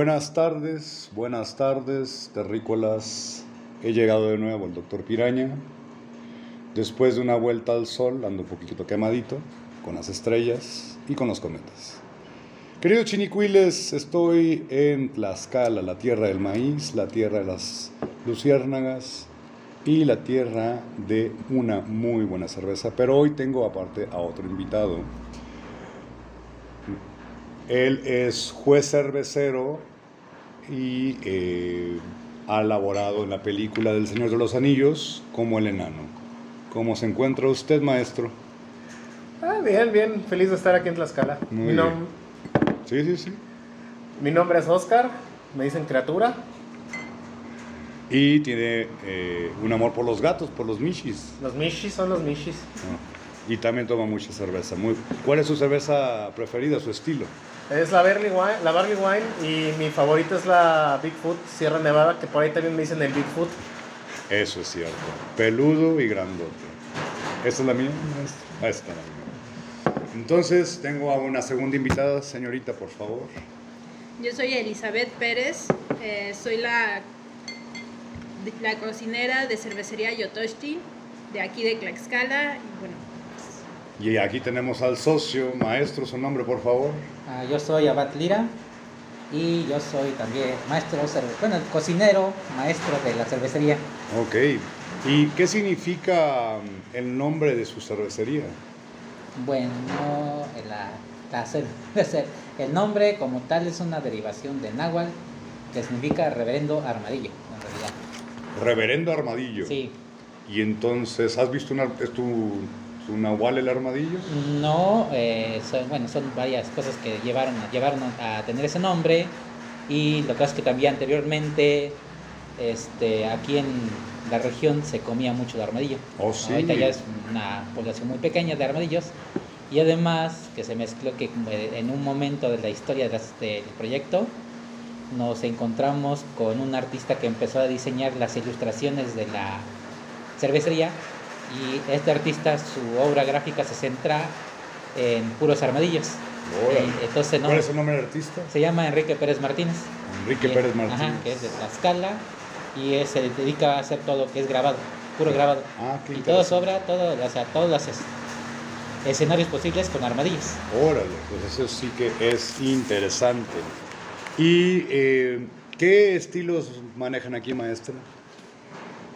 Buenas tardes, buenas tardes, terrícolas. He llegado de nuevo el doctor Piraña. Después de una vuelta al sol, ando un poquito quemadito, con las estrellas y con los cometas. Queridos chinicuiles, estoy en Tlaxcala, la tierra del maíz, la tierra de las luciérnagas y la tierra de una muy buena cerveza. Pero hoy tengo aparte a otro invitado él es juez cervecero y eh, ha laborado en la película del Señor de los Anillos como el enano. ¿Cómo se encuentra usted, maestro? Ah, bien, bien. Feliz de estar aquí en Tlaxcala. Muy mi, bien. Sí, sí, sí. mi nombre es Oscar. Me dicen criatura. Y tiene eh, un amor por los gatos, por los mishis. Los mishis son los mishis. Ah, Y también toma mucha cerveza. Muy... ¿Cuál es su cerveza preferida, su estilo? Es la Barley Wine, la Barley Wine y mi favorita es la Bigfoot Sierra Nevada, que por ahí también me dicen el Bigfoot. Eso es cierto. Peludo y grandote. ¿Esta es la mía? maestro? Ah, esta es la mía. Entonces, tengo a una segunda invitada, señorita, por favor. Yo soy Elizabeth Pérez, eh, soy la, la cocinera de cervecería Yotoshti, de aquí de Tlaxcala. Y bueno, Y aquí tenemos al socio, maestro, su nombre, por favor. Ah, yo soy Abad Lira y yo soy también maestro, bueno, cocinero, maestro de la cervecería. Ok. ¿Y qué significa mm, el nombre de su cervecería? Bueno, la, la cervece- el nombre como tal es una derivación de náhuatl que significa reverendo armadillo, en realidad. Reverendo Armadillo. Sí, Y entonces, ¿has visto una, es tu, tu nahual el armadillo? no, eh, son, bueno, son varias cosas que llevaron, llevaron a tener ese nombre y lo que pasa es que también anteriormente este, aquí en la región se comía mucho de armadillo. Oh, sí. Ahorita ya es una población muy pequeña de armadillos y además que se mezcló que en un momento de la historia de del proyecto nos encontramos con un artista que empezó a diseñar las ilustraciones de la cervecería y este artista su obra gráfica se centra en puros armadillos. Y entonces no, ¿Cuál es el nombre del artista? se llama Enrique Pérez Martínez. Enrique Y- Pérez Martínez. Ajá, que es de Tlaxcala y es- se dedica a hacer todo lo que es grabado, puro grabado. Ah, qué y todo sobra, todo, o sea, todos los es- escenarios posibles con armadillos. Órale, pues eso sí que es interesante. ¿Y eh, qué estilos manejan aquí, maestra?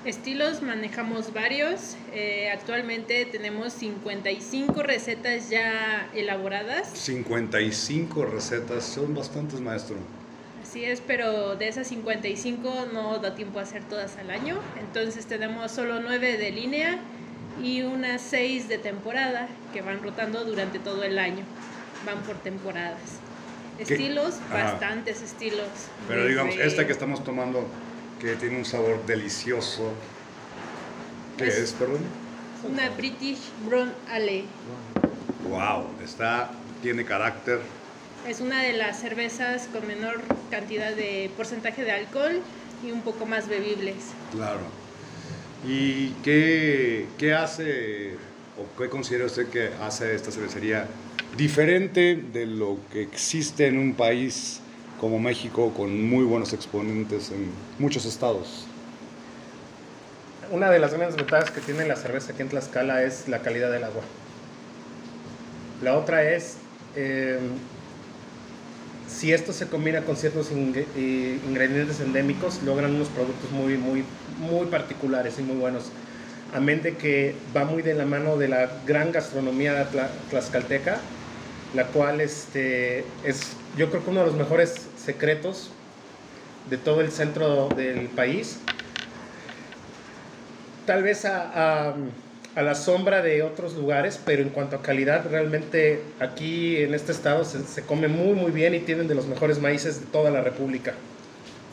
Estilos manejamos varios. Eh, actualmente tenemos 55 recetas ya elaboradas. 55 recetas, son bastantes, maestro. Así es, pero de esas 55 no da tiempo a hacer todas al año. Entonces tenemos solo 9 de línea y unas 6 de temporada que van rotando durante todo el año. Van por temporadas. ¿Qué? Estilos, Ajá. bastantes estilos. Pero digamos, esta que estamos tomando, que tiene un sabor delicioso. ¿Qué es, Es- perdón? Una British Brown Ale. Wow, está, tiene carácter. Es una de las cervezas con menor cantidad de porcentaje de alcohol y un poco más bebibles. Claro. ¿Y qué, qué hace o qué considera usted que hace esta cervecería diferente de lo que existe en un país como México con muy buenos exponentes en muchos estados? Una de las grandes ventajas que tiene la cerveza aquí en Tlaxcala es la calidad del agua. La otra es, eh, si esto se combina con ciertos eh, ingredientes endémicos, logran unos productos muy, muy, muy particulares y muy buenos. Amén de que va muy de la mano de la gran gastronomía tla- tlaxcalteca, la cual este, es, yo creo que uno de los mejores secretos de todo el centro del país tal vez a, la sombra de otros lugares, pero en cuanto a calidad, realmente aquí en este estado se, se come muy muy bien y tienen de los mejores maíces de toda la República.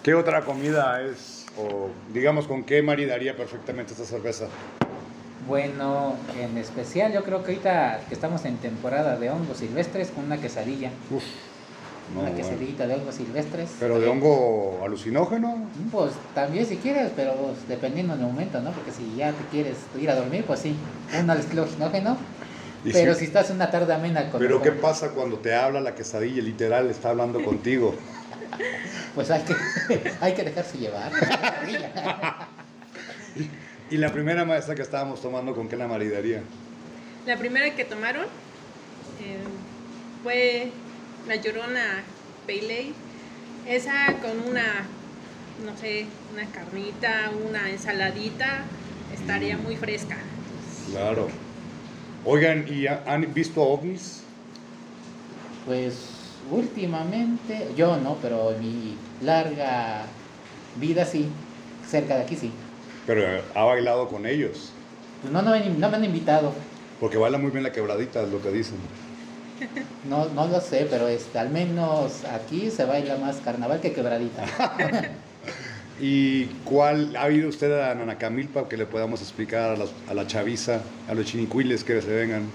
¿Qué otra comida es, o digamos, con qué maridaría perfectamente esta cerveza? Bueno, en especial yo creo que ahorita que estamos en temporada de hongos silvestres con una quesadilla, Uf, no, una bueno. quesadillita de hongos silvestres. ¿Pero de hongo alucinógeno? Pues también si quieres, pero pues, dependiendo del momento, ¿no? Porque si ya te quieres ir a dormir, pues sí, un alucinógeno Pero sí, si estás una tarde amena con Pero ¿qué pasa cuando te habla la quesadilla? Literal, está hablando contigo. Pues hay que, hay que dejarse llevar. Y la primera maestra que estábamos tomando, ¿con qué la maridaría? La primera que tomaron eh, fue la Llorona Ale. Esa con una, no sé, una carnita, una ensaladita, estaría muy fresca. Claro. Oigan, ¿y ha- han visto ovnis? Pues últimamente, yo no, pero en mi larga vida sí, cerca de aquí sí. Pero ha bailado con ellos. No, no, me, no me han invitado, Porque baila muy bien la quebradita, es lo que dicen. no, no lo sé, pero este, al menos aquí se baila más carnaval que quebradita. ¿Y cuál ha ido usted a Nanacamilpa que le podamos explicar a, las- a la chaviza, a los chinicuiles que se vengan?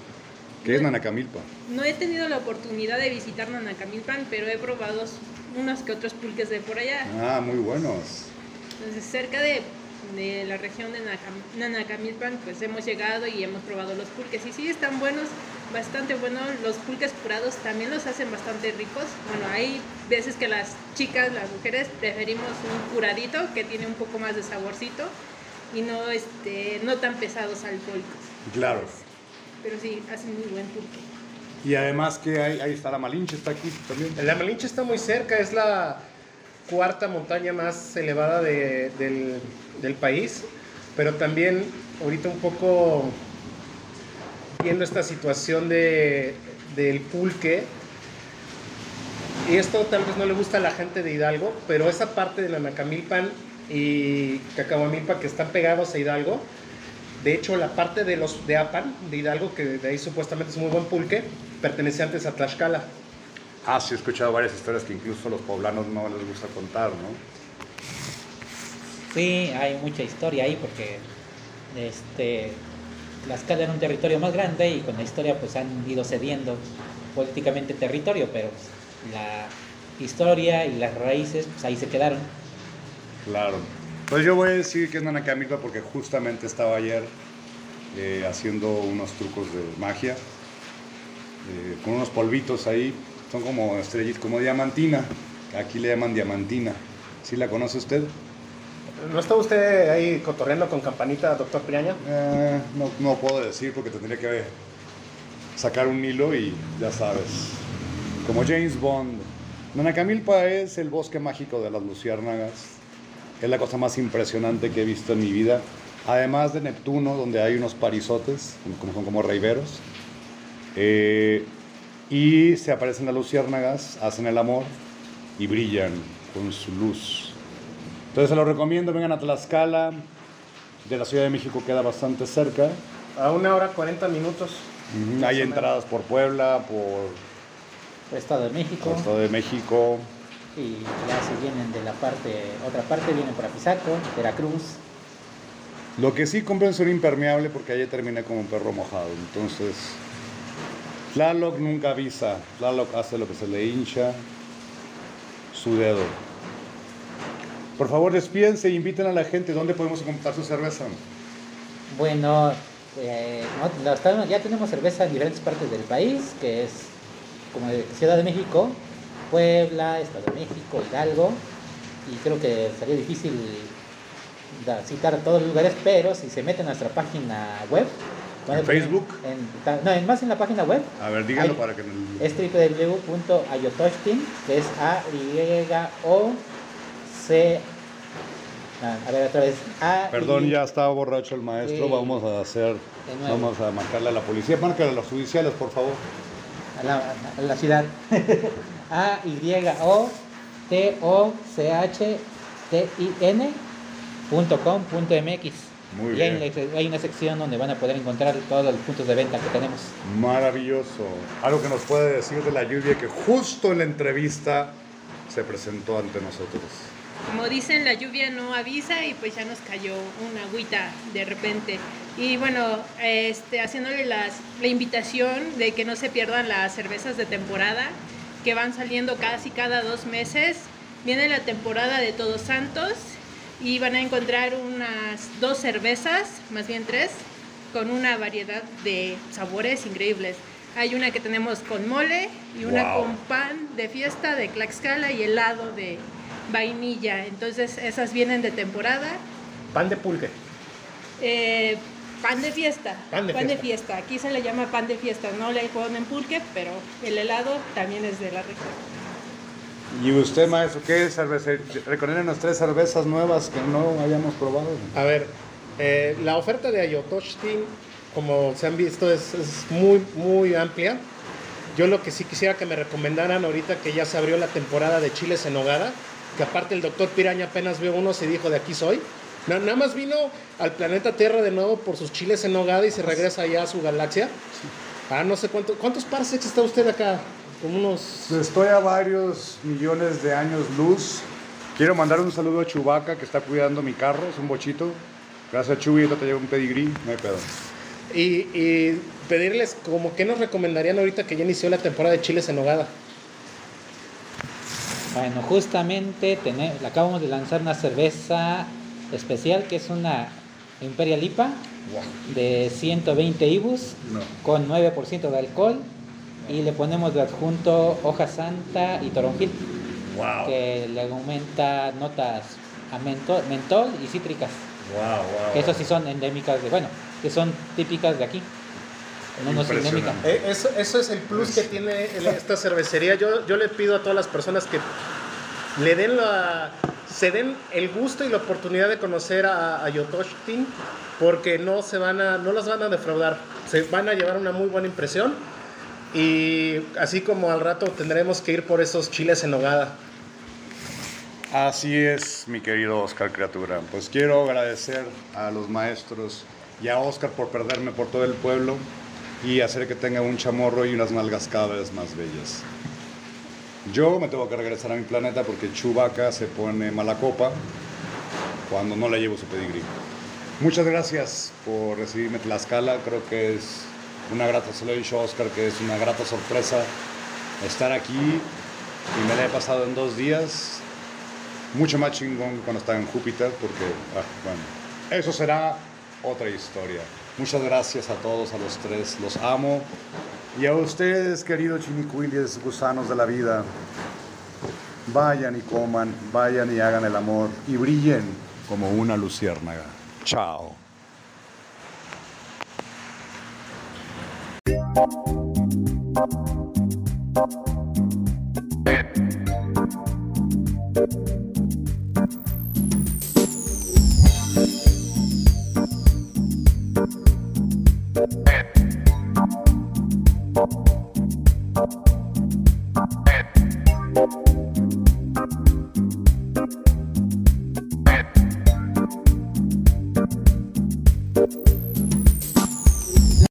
¿Qué es Nanacamilpa? No he tenido la oportunidad de visitar Nanacamilpan, pero he probado unos que otros pulques de por allá. Ah, muy buenos. Entonces, cerca de, de la región de Nanacam- Nanacamilpan, pues hemos llegado y hemos probado los pulques. Y sí, están buenos, bastante buenos. Los pulques curados también los hacen bastante ricos. Bueno, hay veces que las chicas, las mujeres, preferimos un curadito que tiene un poco más de saborcito y no, este, no tan pesados alcohólicos. Claro. Pero sí, hacen muy buen pulque. Y además que hay, ahí está la Malinche, está aquí también. La Malinche está muy cerca, es la cuarta montaña más elevada de- del, país, pero también ahorita un poco viendo esta situación de, del pulque, y esto tal vez no le gusta a la gente de Hidalgo, pero esa parte de Nanacamilpan y Cacahuamilpa que están pegados a Hidalgo, de hecho la parte de los de Apan, de Hidalgo, que de ahí supuestamente es muy buen pulque, pertenece antes a Tlaxcala. Ah, sí, he escuchado varias historias que incluso los poblanos no les gusta contar, ¿no? Sí, hay mucha historia ahí porque este, Tlaxcala era un territorio más grande y con la historia pues han ido cediendo políticamente territorio, pero pues, la historia y las raíces pues ahí se quedaron. Claro. Pues yo voy a decir que es Nanacamilpa porque justamente estaba ayer eh, haciendo unos trucos de magia eh, con unos polvitos ahí. Son como estrellitas, como diamantina. Aquí le llaman diamantina. ¿Sí la conoce usted? ¿No está usted ahí cotorreando con campanita, doctor Piraña? Eh, no, no puedo decir porque tendría que sacar un hilo y ya sabes. Como James Bond. Nanacamilpa es el bosque mágico de las luciérnagas. Es la cosa más impresionante que he visto en mi vida. Además de Neptuno, donde hay unos parizotes, como, son como reiveros. Eh, y se aparecen las luciérnagas, hacen el amor y brillan con su luz. Entonces se lo recomiendo, vengan a Tlaxcala. De la Ciudad de México queda bastante cerca. A una hora 40 minutos. Hay entradas por Puebla, por Por Estado de México por Estado de México. y ya se vienen de la parte, otra parte vienen por Apizaco, Veracruz. Lo que sí compren un impermeable porque ayer terminé como un perro mojado. Entonces, Tlaloc nunca avisa. Tlaloc hace lo que se le hincha su dedo. Por favor, despídense e inviten a la gente. ¿Dónde podemos comprar su cerveza? Bueno, eh, ya tenemos cerveza en diferentes partes del país, que es como Ciudad de México, Puebla, Estado de México, Hidalgo, y creo que sería difícil citar todos los lugares, pero si se meten a nuestra página web, ¿En Facebook? en- no, en más en la página web, A ver, díganlo para que... es www.ayotoshtin, que es A Y O C ah, a ver otra vez A Perdón, ya estaba borracho el maestro. Vamos a hacer... Vamos a marcarle a la policía. Márcale a los judiciales, por favor. a la, a la ciudad. A Y O T O C H T I N punto com punto MX. Muy y hay bien. una- hay una sección donde van a poder encontrar todos los puntos de venta que tenemos. Maravilloso. Algo que nos puede decir de la lluvia que justo en la entrevista se presentó ante nosotros. Como dicen, la lluvia no avisa y pues ya nos cayó una agüita de repente. Y bueno, este, haciéndole las, la invitación de que no se pierdan las cervezas de temporada, que van saliendo casi cada dos meses. Viene la temporada de Todos Santos y van a encontrar unas dos cervezas, más bien tres, con una variedad de sabores increíbles. Hay una que tenemos con mole y una Wow. con pan de fiesta de Tlaxcala y helado de vainilla. Entonces esas vienen de temporada. Pan de pulque. Eh, pan de fiesta. Pan de fiesta. fiesta. Aquí se le llama pan de fiesta. No le ponen pulque, pero el helado también es de la región. ¿Y usted, maestro, qué cerveza? Recomiéndanos tres cervezas nuevas que no hayamos probado. A ver, eh, la oferta de Ayotoshtin, como se han visto, es, es muy, muy amplia. Yo lo que sí quisiera que me recomendaran ahorita que ya se abrió la temporada de chiles en nogada, que aparte el doctor Piraña apenas vio uno y dijo de aquí soy. Na- nada más vino al planeta Tierra de nuevo por sus chiles en nogada y se regresa allá a su galaxia. Ah, no sé cuánto, cuántos parsecs está usted acá. Como unos... Estoy a varios millones de años luz. Quiero mandar un saludo a Chubaca que está cuidando mi carro, es un bochito. Gracias, Chubi, ahorita te llevo un pedigrí, no hay pedo. Y, y pedirles como que nos recomendarían ahorita que ya inició la temporada de chiles en nogada. Bueno, justamente acabamos de lanzar una cerveza especial que es una Imperial IPA de 120 IBUs No. con 9% de alcohol y le ponemos de adjunto hoja santa y toronjil Wow. que le aumenta notas a mentol, mentol y cítricas. Wow, wow. Que eso sí son endémicas de, bueno, que son típicas de aquí. No, no es endémica. Eh, eso, eso es el plus que tiene el- esta cervecería. Yo, yo le pido a todas las personas que le den la, se den el gusto y la oportunidad de conocer a, a Yotoshtin porque no se van a, no las van a defraudar. Se van a llevar una muy buena impresión y así como al rato tendremos que ir por esos chiles en nogada. Así es, mi querido Oscar Criatura. Pues quiero agradecer a los maestros y a Oscar por perderme por todo el pueblo y hacer que tenga un chamorro y unas nalgas cada más bellas. Yo me tengo que regresar a mi planeta porque Chubaca se pone mala copa cuando no le llevo su pedigrí. Muchas gracias por recibirme Tlaxcala. Creo que es una grata, se he dicho Oscar, que es una grata sorpresa estar aquí y me la he pasado en dos días mucho más chingón cuando estaba en Júpiter, porque, ah, bueno, eso será otra historia. Muchas gracias a todos, a los tres, los amo. Y a ustedes, queridos chinicuiles, gusanos de la vida, vayan y coman, vayan y hagan el amor y brillen como una luciérnaga. Chao. Thank